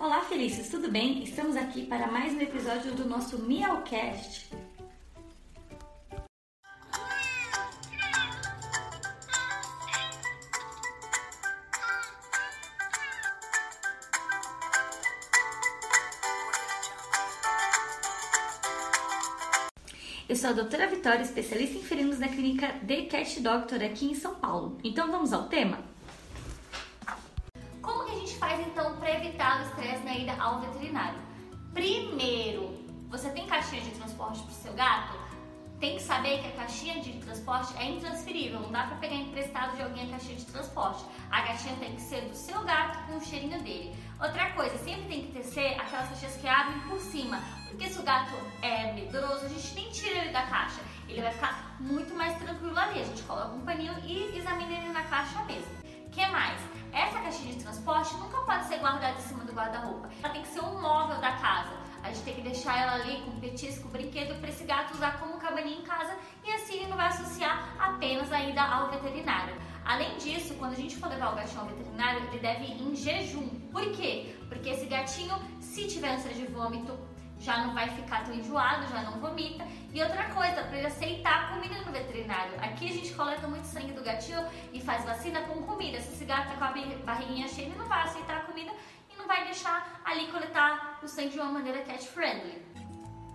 Olá, felizes, tudo bem? Estamos aqui para mais um episódio do nosso Miaucast. Eu sou a doutora Vitória, especialista em felinos da clínica The Cat Doctor aqui em São Paulo. Então vamos ao tema? Ao veterinário? Primeiro, você tem caixinha de transporte para o seu gato? Tem que saber que a caixinha de transporte é intransferível, não dá para pegar emprestado de alguém a caixinha de transporte. A caixinha tem que ser do seu gato com o cheirinho dele. Outra coisa, sempre tem que ter ser aquelas caixinhas que abrem por cima, porque se o gato é medroso, a gente nem tira ele da caixa. Ele vai ficar muito mais tranquilo ali. A gente coloca um paninho e examina ele na caixa mesmo. que mais? Essa caixinha de transporte nunca pode ser guardada em cima do guarda-roupa. Ela tem que ser um móvel da casa. A gente tem que deixar ela ali com petisco, brinquedo para esse gato usar como cabaninha em casa e assim ele não vai associar apenas a ida ao veterinário. Além disso, quando a gente for levar o gatinho ao veterinário, ele deve ir em jejum. Por quê? Porque esse gatinho, se tiver ânsia de vômito, já não vai ficar tão enjoado, já não vomita. E outra coisa, para ele aceitar a comida no veterinário. Aqui a gente coleta muito sangue do gatinho e faz vacina com comida. Se esse gato tá com a barriguinha cheia, ele não vai aceitar a comida não vai deixar ali coletar o sangue de uma maneira cat friendly.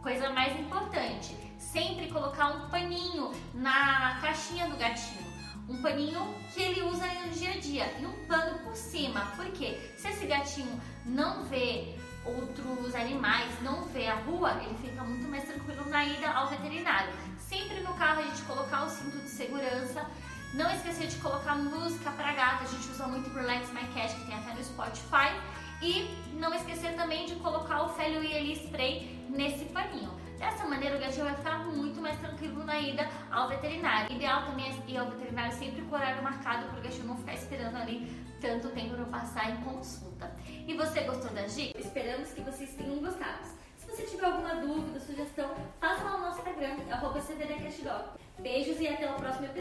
Coisa mais importante, sempre colocar um paninho na caixinha do gatinho. Um paninho que ele usa no dia a dia e um pano por cima. Por quê? Se esse gatinho não vê outros animais, não vê a rua, ele fica muito mais tranquilo na ida ao veterinário. Sempre no carro a gente colocar o cinto de segurança. Não esquecer de colocar música para gato, a gente usa muito Relax My Cat, que tem até no Spotify. E não esquecer também de colocar o Felio e Spray nesse paninho. Dessa maneira o gatinho vai ficar muito mais tranquilo na ida ao veterinário. Ideal também é ir ao veterinário sempre com horário marcado para o gatinho não ficar esperando ali tanto tempo para passar em consulta. E você gostou da dica? Esperamos que vocês tenham gostado. Se você tiver alguma dúvida, sugestão, faça lá no nosso Instagram, arroba Beijos e até o próximo episódio.